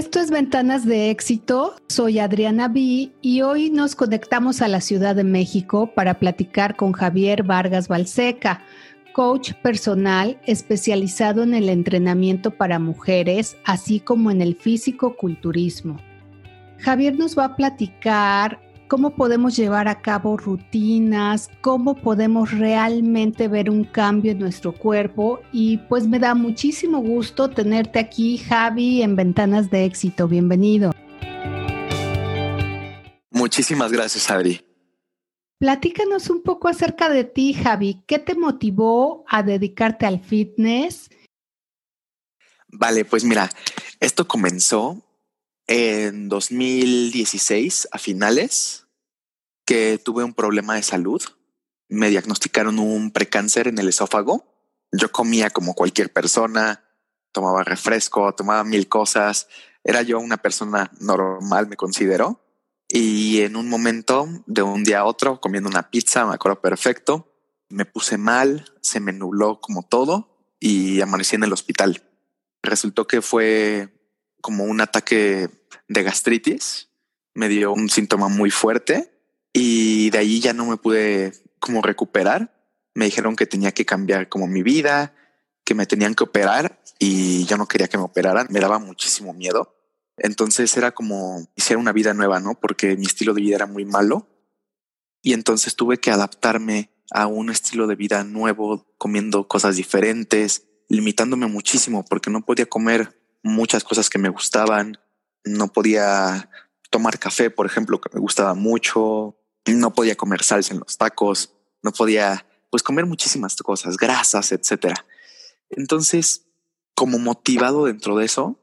Esto es Ventanas de Éxito. Soy Adriana B y hoy nos conectamos a la Ciudad de México para platicar con Javier Vargas Balseca, coach personal especializado en el entrenamiento para mujeres, así como en el físico-culturismo. Javier nos va a platicar cómo podemos llevar a cabo rutinas, cómo podemos realmente ver un cambio en nuestro cuerpo y pues me da muchísimo gusto tenerte aquí, Javi, en Ventanas de Éxito. Bienvenido. Muchísimas gracias, Adri. Platícanos un poco acerca de ti, Javi. ¿Qué te motivó a dedicarte al fitness? Vale, pues mira, esto comenzó en 2016 a finales que tuve un problema de salud. Me diagnosticaron un precáncer en el esófago. Yo comía como cualquier persona, tomaba refresco, tomaba mil cosas. Era yo una persona normal, me considero. Y en un momento, de un día a otro, comiendo una pizza, me acuerdo perfecto, me puse mal, se me nubló como todo y amanecí en el hospital. Resultó que fue como un ataque de gastritis, me dio un síntoma muy fuerte y de ahí ya no me pude como recuperar. Me dijeron que tenía que cambiar como mi vida, que me tenían que operar y yo no quería que me operaran, me daba muchísimo miedo. Entonces era como hiciera una vida nueva, ¿no? Porque mi estilo de vida era muy malo y entonces tuve que adaptarme a un estilo de vida nuevo, comiendo cosas diferentes, limitándome muchísimo porque no podía comer muchas cosas que me gustaban. No podía tomar café, por ejemplo, que me gustaba mucho. No podía comer salsa en los tacos. No podía, pues, comer muchísimas cosas, grasas, etcétera. Entonces, como motivado dentro de eso,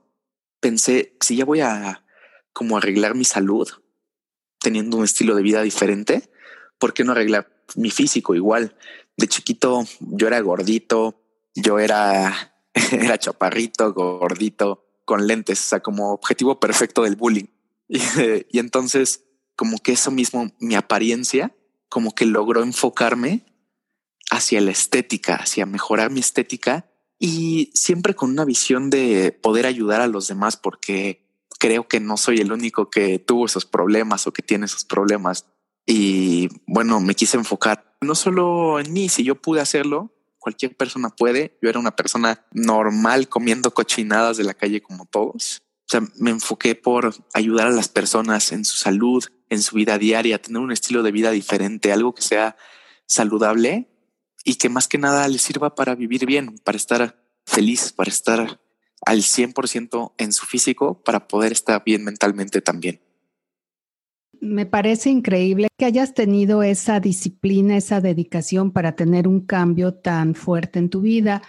pensé, si ya voy a como arreglar mi salud, teniendo un estilo de vida diferente, ¿por qué no arreglar mi físico igual? De chiquito yo era gordito, yo era era chaparrito, gordito, con lentes, o sea, como objetivo perfecto del bullying. Y, entonces, como que eso mismo, mi apariencia, como que logró enfocarme hacia la estética, hacia mejorar mi estética y siempre con una visión de poder ayudar a los demás porque creo que no soy el único que tuvo esos problemas o que tiene esos problemas. Y bueno, me quise enfocar no solo en mí, si yo pude hacerlo, cualquier persona puede. Yo era una persona normal comiendo cochinadas de la calle como todos. O sea, me enfoqué por ayudar a las personas en su salud, en su vida diaria, tener un estilo de vida diferente, algo que sea saludable y que más que nada les sirva para vivir bien, para estar feliz, para estar al 100% en su físico, para poder estar bien mentalmente también. Me parece increíble que hayas tenido esa disciplina, esa dedicación para tener un cambio tan fuerte en tu vida,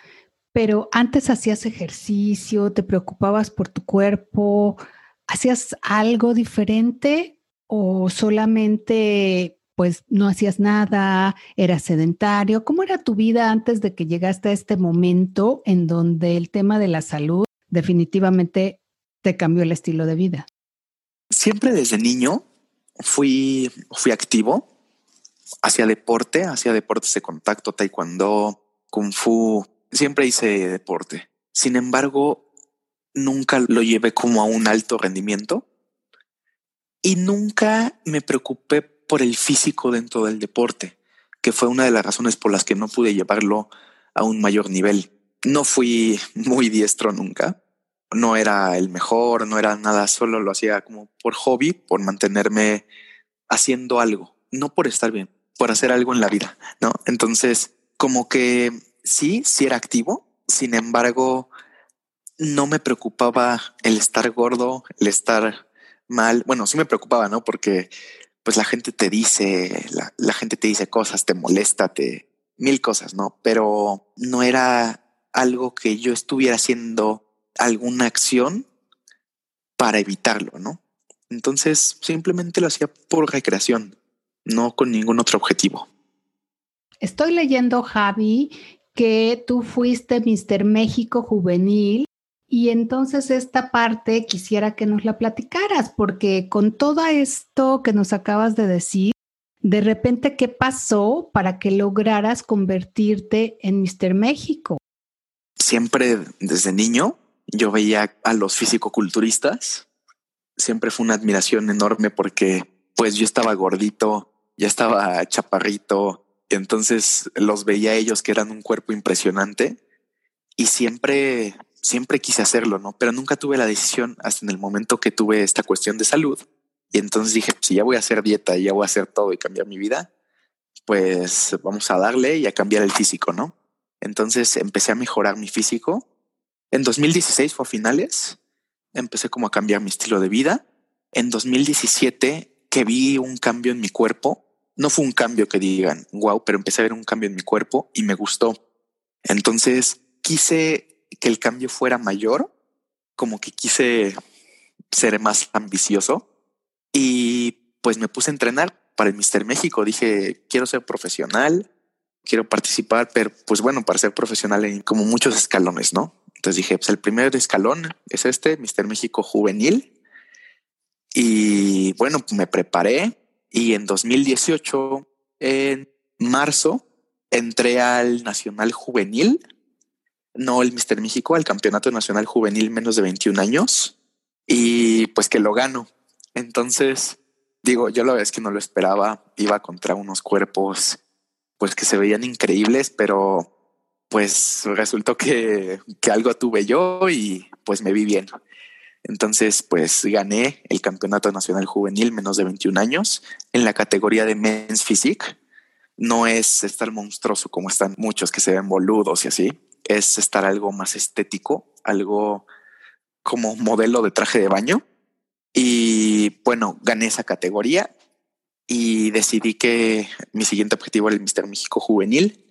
pero antes hacías ejercicio, te preocupabas por tu cuerpo, hacías algo diferente o solamente pues no hacías nada, eras sedentario. ¿Cómo era tu vida antes de que llegaste a este momento en donde el tema de la salud definitivamente te cambió el estilo de vida? Siempre desde niño fui, fui activo hacia deporte, hacia deportes de contacto, taekwondo, kung fu. Siempre hice deporte. Sin embargo, nunca lo llevé como a un alto rendimiento y nunca me preocupé por el físico dentro del deporte, que fue una de las razones por las que no pude llevarlo a un mayor nivel. No fui muy diestro nunca, no era el mejor, no era nada, solo lo hacía como por hobby, por mantenerme haciendo algo, no por estar bien, por hacer algo en la vida, ¿no? Entonces, como que sí, sí era activo, sin embargo, no me preocupaba el estar gordo, el estar mal. Bueno, sí me preocupaba, ¿no? Porque pues la gente te dice, la, la gente te dice cosas, te molesta, te mil cosas, ¿no? Pero no era algo que yo estuviera haciendo alguna acción para evitarlo, ¿no? Entonces simplemente lo hacía por recreación, no con ningún otro objetivo. Estoy leyendo, Javi, que tú fuiste Mister México juvenil y entonces esta parte quisiera que nos la platicaras, porque con todo esto que nos acabas de decir, de repente, ¿qué pasó para que lograras convertirte en Mister México? Siempre desde niño yo veía a los fisicoculturistas. Siempre fue una admiración enorme porque pues yo estaba gordito, ya estaba chaparrito, entonces los veía a ellos que eran un cuerpo impresionante y siempre, siempre quise hacerlo, ¿no? Pero nunca tuve la decisión hasta en el momento que tuve esta cuestión de salud. Y entonces dije, si ya voy a hacer dieta y ya voy a hacer todo y cambiar mi vida, pues vamos a darle y a cambiar el físico, ¿no? Entonces empecé a mejorar mi físico. En 2016 fue a finales, empecé como a cambiar mi estilo de vida. En 2017 que vi un cambio en mi cuerpo, no fue un cambio que digan, wow, pero empecé a ver un cambio en mi cuerpo y me gustó. Entonces quise que el cambio fuera mayor, como que quise ser más ambicioso y pues me puse a entrenar para el Mister México. Dije, quiero ser profesional, quiero participar, pero pues bueno, para ser profesional en como muchos escalones, ¿no? Entonces dije, pues el primer escalón es este, Mister México Juvenil. Y bueno, me preparé y en 2018, en marzo, entré al Nacional Juvenil, no el Mister México, al Campeonato Nacional Juvenil menos de 21 años y pues que lo gano. Entonces, digo, yo la verdad es que no lo esperaba, iba contra unos cuerpos pues que se veían increíbles, pero pues resultó que, que algo tuve yo y pues me vi bien. Entonces, pues gané el Campeonato Nacional Juvenil menos de 21 años en la categoría de Men's Physique. No es estar monstruoso como están muchos que se ven boludos y así. Es estar algo más estético, algo como modelo de traje de baño. Y bueno, gané esa categoría y decidí que mi siguiente objetivo era el Mister México Juvenil.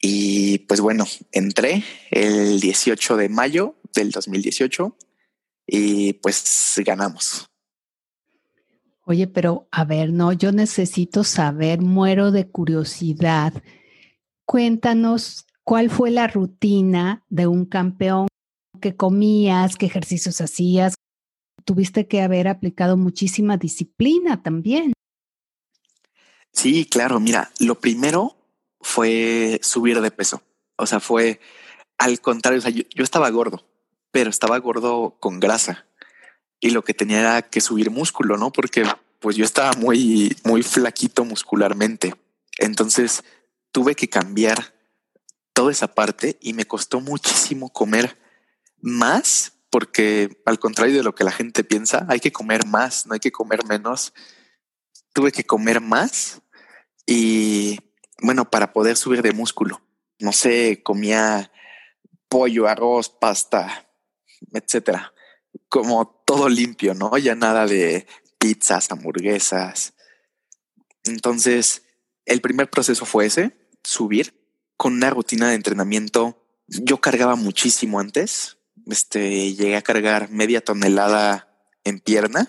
Y pues bueno, entré el 18 de mayo del 2018 y pues ganamos. Oye, pero a ver, no, yo necesito saber, muero de curiosidad. Cuéntanos cuál fue la rutina de un campeón, qué comías, qué ejercicios hacías. Tuviste que haber aplicado muchísima disciplina también. Sí, claro, mira, lo primero fue subir de peso. O sea, fue al contrario, o sea, yo estaba gordo, pero estaba gordo con grasa y lo que tenía era que subir músculo, ¿no? Porque pues yo estaba muy, muy flaquito muscularmente. Entonces tuve que cambiar toda esa parte y me costó muchísimo comer más porque al contrario de lo que la gente piensa, hay que comer más, no hay que comer menos. Tuve que comer más y bueno, para poder subir de músculo. No sé, comía pollo, arroz, pasta, etcétera. Como todo limpio, ¿no? Ya nada de pizzas, hamburguesas. Entonces, el primer proceso fue ese, subir con una rutina de entrenamiento. Yo cargaba muchísimo antes. Este, llegué a cargar media tonelada en pierna.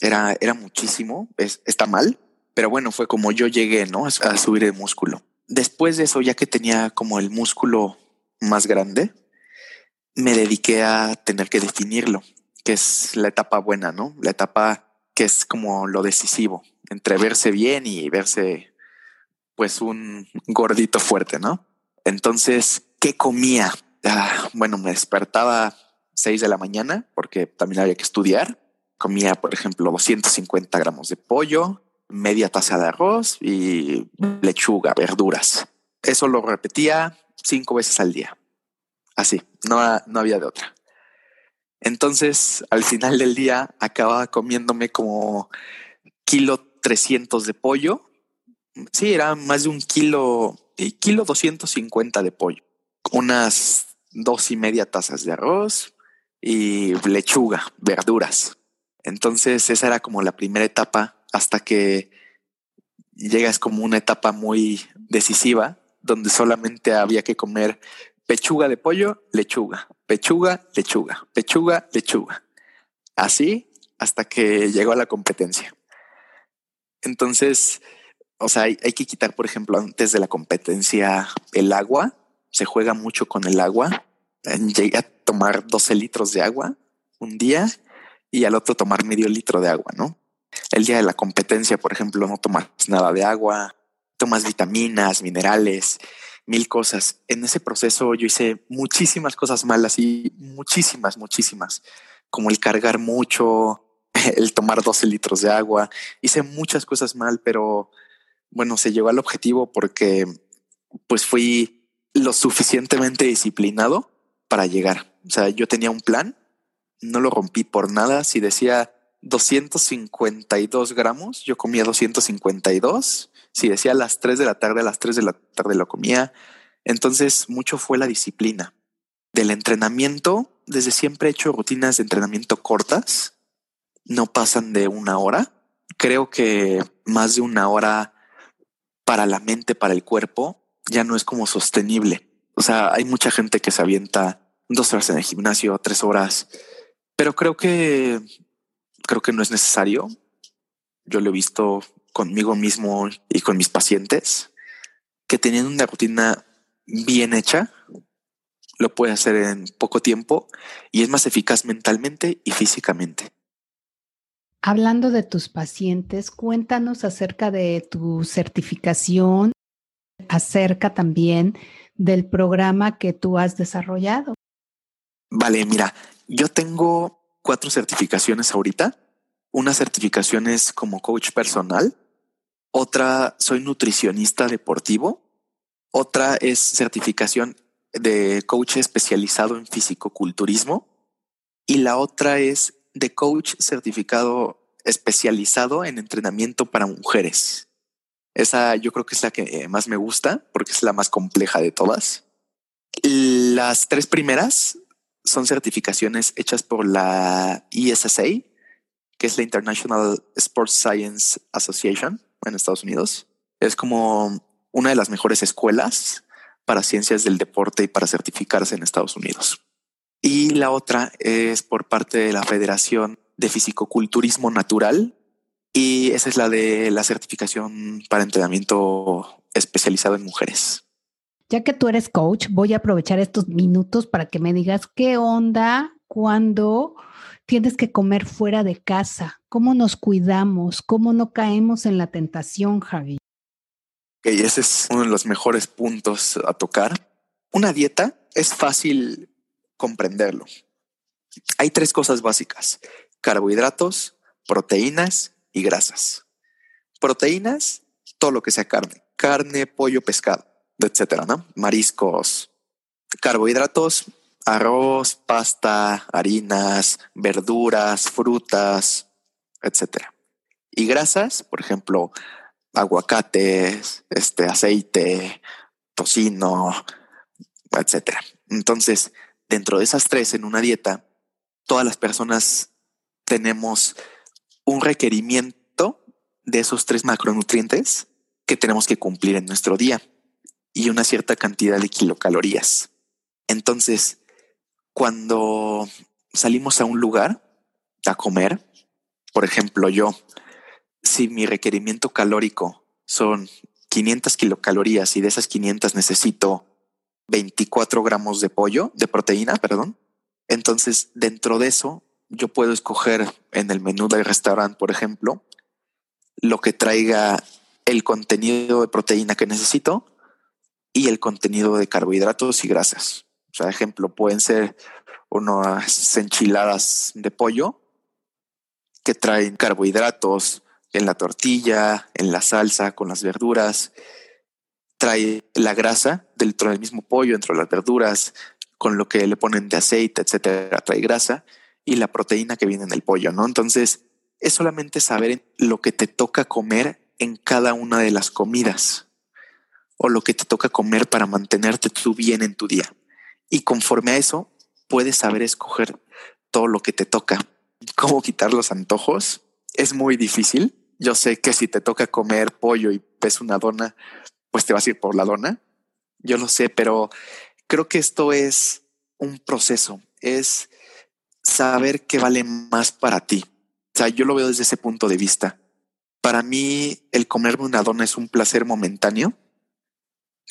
Era, era muchísimo. está mal, pero bueno, fue como yo llegué, ¿no? a subir el músculo. Después de eso, ya que tenía como el músculo más grande, me dediqué a tener que definirlo, que es la etapa buena, ¿no? La etapa que es como lo decisivo, entre verse bien y verse pues un gordito fuerte, ¿no? Entonces, ¿qué comía? Ah, bueno, me despertaba 6 de la mañana porque también había que estudiar. Comía, por ejemplo, 250 gramos de pollo, media taza de arroz y lechuga, verduras. Eso lo repetía cinco veces al día. Así, no, no había de otra. Entonces, al final del día, acababa comiéndome como kilo 300 de pollo. Sí, era más de un kilo, y kilo 250 de pollo. Unas dos y media tazas de arroz y lechuga, verduras. Entonces, esa era como la primera etapa hasta que llegas como una etapa muy decisiva, donde solamente había que comer pechuga de pollo, lechuga, pechuga, lechuga, pechuga, lechuga. Así hasta que llegó a la competencia. Entonces, o sea, hay, que quitar, por ejemplo, antes de la competencia el agua. Se juega mucho con el agua. Llegué a tomar 12 litros de agua un día y al otro tomar medio litro de agua, ¿no? El día de la competencia, por ejemplo, no tomas nada de agua, tomas vitaminas, minerales mil cosas. En ese proceso yo hice muchísimas cosas malas y muchísimas, muchísimas, como el cargar mucho, el tomar 12 litros de agua. Hice muchas cosas mal, pero bueno, se llegó al objetivo porque pues fui lo suficientemente disciplinado para llegar. O sea, yo tenía un plan, no lo rompí por nada. Si decía 252 gramos, yo comía 252. Si decía las 3 de la tarde, a las 3 de la tarde lo comía. Entonces, mucho fue la disciplina. Del entrenamiento, desde siempre he hecho rutinas de entrenamiento cortas, no pasan de una hora. Creo que más de una hora para la mente, para el cuerpo, ya no es como sostenible. O sea, hay mucha gente que se avienta dos horas en el gimnasio, tres horas, pero creo que creo que no es necesario. Yo lo he visto conmigo mismo y con mis pacientes que teniendo una rutina bien hecha, lo puede hacer en poco tiempo y es más eficaz mentalmente y físicamente. Hablando de tus pacientes, cuéntanos acerca de tu certificación, acerca también del programa que tú has desarrollado. Vale, mira, yo tengo cuatro certificaciones ahorita. Una certificación es como coach personal, otra soy nutricionista deportivo, otra es certificación de coach especializado en fisicoculturismo y la otra es de coach certificado especializado en entrenamiento para mujeres. Esa yo creo que es la que más me gusta porque es la más compleja de todas. Las tres primeras son certificaciones hechas por la ESSA, que es la International Sports Science Association en Estados Unidos. Es como una de las mejores escuelas para ciencias del deporte y para certificarse en Estados Unidos. Y la otra es por parte de la Federación de Fisicoculturismo Natural y esa es la de la certificación para entrenamiento especializado en mujeres. Ya que tú eres coach, voy a aprovechar estos minutos para que me digas qué onda cuando tienes que comer fuera de casa, cómo nos cuidamos, cómo no caemos en la tentación, Javi. Y ese es uno de los mejores puntos a tocar. Una dieta es fácil comprenderlo. Hay tres cosas básicas, carbohidratos, proteínas y grasas. Proteínas, todo lo que sea carne, carne, pollo, pescado etcétera, ¿no? Mariscos, carbohidratos, arroz, pasta, harinas, verduras, frutas, etcétera. Y grasas, por ejemplo, aguacates, este aceite, tocino, etcétera. Entonces, dentro de esas tres en una dieta, todas las personas tenemos un requerimiento de esos tres macronutrientes que tenemos que cumplir en nuestro día y una cierta cantidad de kilocalorías. Entonces, cuando salimos a un lugar a comer, por ejemplo, yo, si mi requerimiento calórico son 500 kilocalorías y de esas 500 necesito 24 gramos de pollo, de proteína, perdón, entonces dentro de eso yo puedo escoger en el menú del restaurante, por ejemplo, lo que traiga el contenido de proteína que necesito y el contenido de carbohidratos y grasas. O sea, ejemplo, pueden ser unas enchiladas de pollo que traen carbohidratos en la tortilla, en la salsa, con las verduras. Trae la grasa dentro del mismo pollo, dentro de las verduras, con lo que le ponen de aceite, etcétera. Trae grasa y la proteína que viene en el pollo, ¿no? Entonces, es solamente saber lo que te toca comer en cada una de las comidas o lo que te toca comer para mantenerte tú bien en tu día. Y conforme a eso, puedes saber escoger todo lo que te toca. ¿Cómo quitar los antojos? Es muy difícil. Yo sé que si te toca comer pollo y ves una dona, pues te vas a ir por la dona. Yo lo sé, pero creo que esto es un proceso. Es saber qué vale más para ti. O sea, yo lo veo desde ese punto de vista. Para mí, el comerme una dona es un placer momentáneo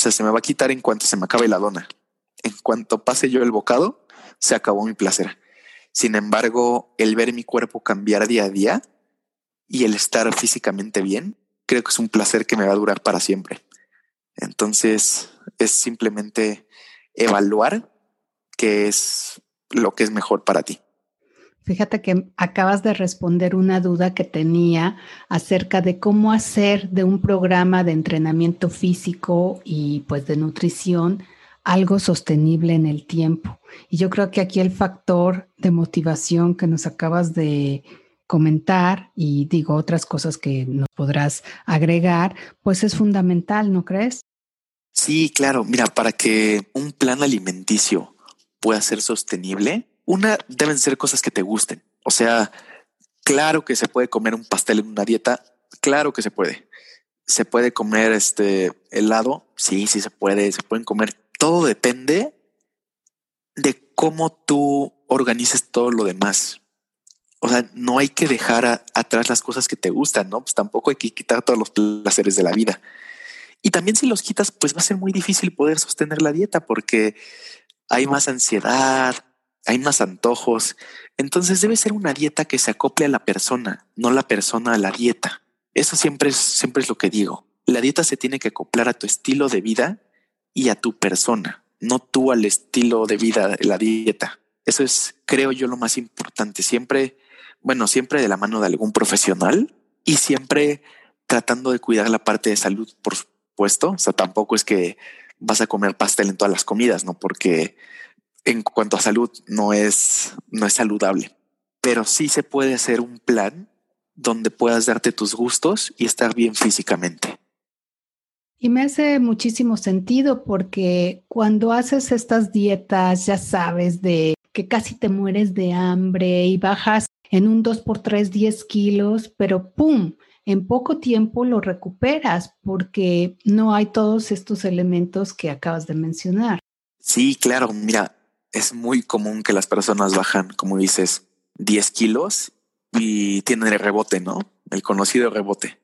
o sea, se me va a quitar en cuanto se me acabe la dona. En cuanto pase yo el bocado, se acabó mi placer. Sin embargo, el ver mi cuerpo cambiar día a día y el estar físicamente bien, creo que es un placer que me va a durar para siempre. Entonces, es simplemente evaluar qué es lo que es mejor para ti. Fíjate que acabas de responder una duda que tenía acerca de cómo hacer de un programa de entrenamiento físico y pues de nutrición algo sostenible en el tiempo. Y yo creo que aquí el factor de motivación que nos acabas de comentar y digo otras cosas que nos podrás agregar, pues es fundamental, ¿no crees? Sí, claro. Mira, para que un plan alimenticio pueda ser sostenible, una, deben ser cosas que te gusten. O sea, claro que se puede comer un pastel en una dieta, claro que se puede. Se puede comer este helado, sí, sí se puede, se pueden comer. Todo depende de cómo tú organices todo lo demás. O sea, no hay que dejar atrás las cosas que te gustan, ¿no? Pues tampoco hay que quitar todos los placeres de la vida. Y también si los quitas, pues va a ser muy difícil poder sostener la dieta porque hay más ansiedad, hay más antojos. Entonces debe ser una dieta que se acople a la persona, no la persona a la dieta. Eso siempre es, siempre es lo que digo. La dieta se tiene que acoplar a tu estilo de vida y a tu persona, no tú al estilo de vida la dieta. Eso es, creo yo, lo más importante. Siempre, bueno, siempre de la mano de algún profesional y siempre tratando de cuidar la parte de salud, por supuesto. O sea, tampoco es que vas a comer pastel en todas las comidas, ¿no? Porque en cuanto a salud no es, no es saludable, pero sí se puede hacer un plan donde puedas darte tus gustos y estar bien físicamente. Y me hace muchísimo sentido porque cuando haces estas dietas, ya sabes, de que casi te mueres de hambre y bajas en un 2 por 3 10 kilos, pero ¡pum! En poco tiempo lo recuperas porque no hay todos estos elementos que acabas de mencionar. Sí, claro. Mira, es muy común que las personas bajan, como dices, 10 kilos y tienen el rebote, ¿no? El conocido rebote.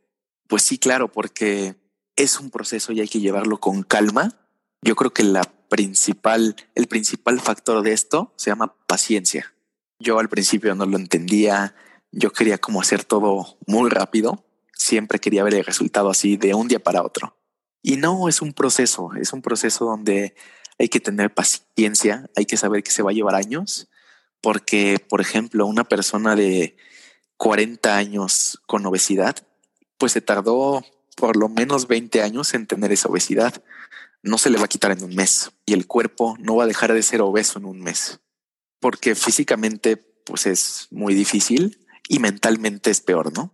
Pues sí, claro, porque es un proceso y hay que llevarlo con calma. Yo creo que la principal, el principal factor de esto se llama paciencia. Yo al principio no lo entendía, yo quería como hacer todo muy rápido, siempre quería ver el resultado así de un día para otro. Y no, es un proceso, es un proceso donde hay que tener paciencia, hay que saber que se va a llevar años, porque, por ejemplo, una persona de 40 años con obesidad, pues se tardó por lo menos 20 años en tener esa obesidad. No se le va a quitar en un mes y el cuerpo no va a dejar de ser obeso en un mes, porque físicamente pues es muy difícil y mentalmente es peor, ¿no?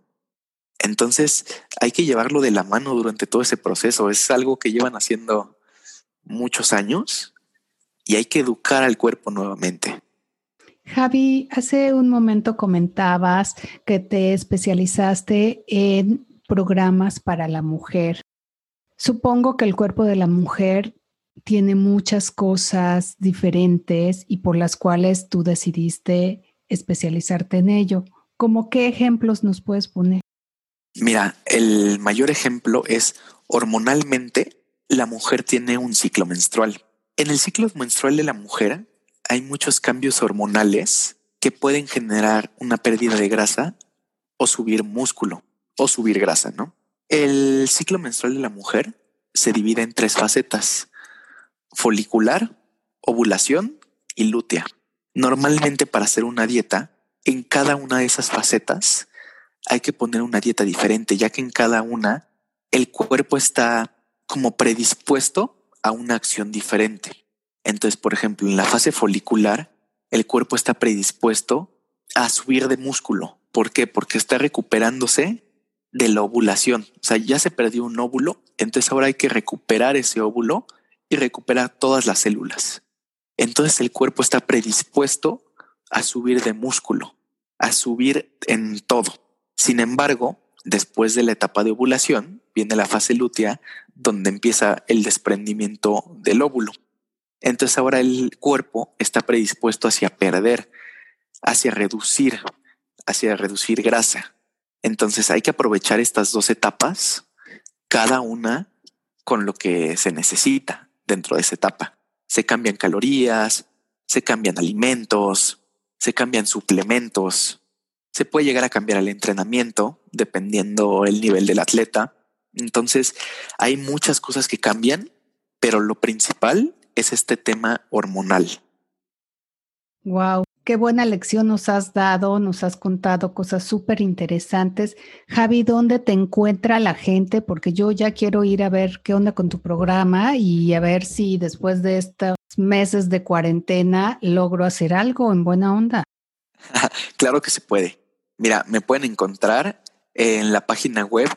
Entonces hay que llevarlo de la mano durante todo ese proceso. Es algo que llevan haciendo muchos años y hay que educar al cuerpo nuevamente. Javi, hace un momento comentabas que te especializaste en programas para la mujer. Supongo que el cuerpo de la mujer tiene muchas cosas diferentes y por las cuales tú decidiste especializarte en ello. ¿Cómo qué ejemplos nos puedes poner? Mira, el mayor ejemplo es hormonalmente la mujer tiene un ciclo menstrual. En el ciclo menstrual de la mujer hay muchos cambios hormonales que pueden generar una pérdida de grasa o subir músculo o subir grasa, ¿no? El ciclo menstrual de la mujer se divide en tres facetas, folicular, ovulación y lútea. Normalmente para hacer una dieta, en cada una de esas facetas hay que poner una dieta diferente, ya que en cada una el cuerpo está como predispuesto a una acción diferente. Entonces, por ejemplo, en la fase folicular, el cuerpo está predispuesto a subir de músculo. ¿Por qué? Porque está recuperándose de la ovulación. O sea, ya se perdió un óvulo, entonces ahora hay que recuperar ese óvulo y recuperar todas las células. Entonces el cuerpo está predispuesto a subir de músculo, a subir en todo. Sin embargo, después de la etapa de ovulación, viene la fase lútea, donde empieza el desprendimiento del óvulo. Entonces ahora el cuerpo está predispuesto hacia perder, hacia reducir, hacia reducir grasa. Entonces hay que aprovechar estas dos etapas, cada una con lo que se necesita dentro de esa etapa. Se cambian calorías, se cambian alimentos, se cambian suplementos, se puede llegar a cambiar el entrenamiento dependiendo el nivel del atleta. Entonces hay muchas cosas que cambian, pero lo principal es este tema hormonal. Wow, qué buena lección nos has dado, nos has contado cosas súper interesantes. Javi, ¿dónde te encuentra la gente? Porque yo ya quiero ir a ver qué onda con tu programa y a ver si después de estos meses de cuarentena logro hacer algo en buena onda. claro que se puede. Mira, me pueden encontrar en la página web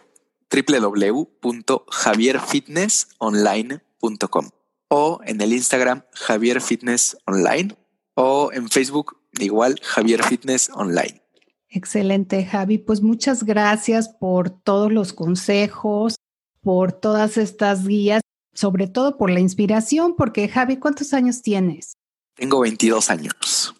www.javierfitnessonline.com o en el Instagram Javier Fitness Online o en Facebook igual Javier Fitness Online. Excelente, Javi. Pues muchas gracias por todos los consejos, por todas estas guías, sobre todo por la inspiración, porque Javi, ¿cuántos años tienes? Tengo 22 años.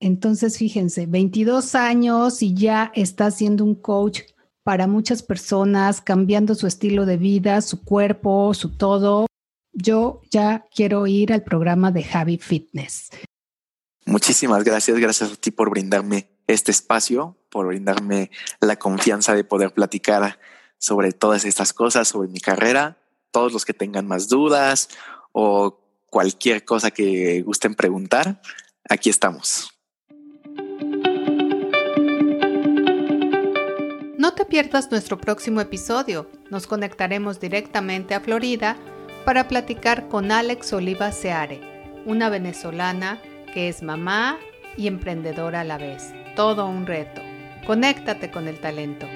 Entonces, fíjense, 22 años y ya está siendo un coach para muchas personas, cambiando su estilo de vida, su cuerpo, su todo. Yo ya quiero ir al programa de Javi Fitness. Muchísimas gracias, gracias a ti por brindarme este espacio, por brindarme la confianza de poder platicar sobre todas estas cosas, sobre mi carrera. Todos los que tengan más dudas o cualquier cosa que gusten preguntar, aquí estamos. No te pierdas nuestro próximo episodio. Nos conectaremos directamente a Florida para platicar con Alex Oliva Seare, una venezolana que es mamá y emprendedora a la vez. Todo un reto. Conéctate con el talento.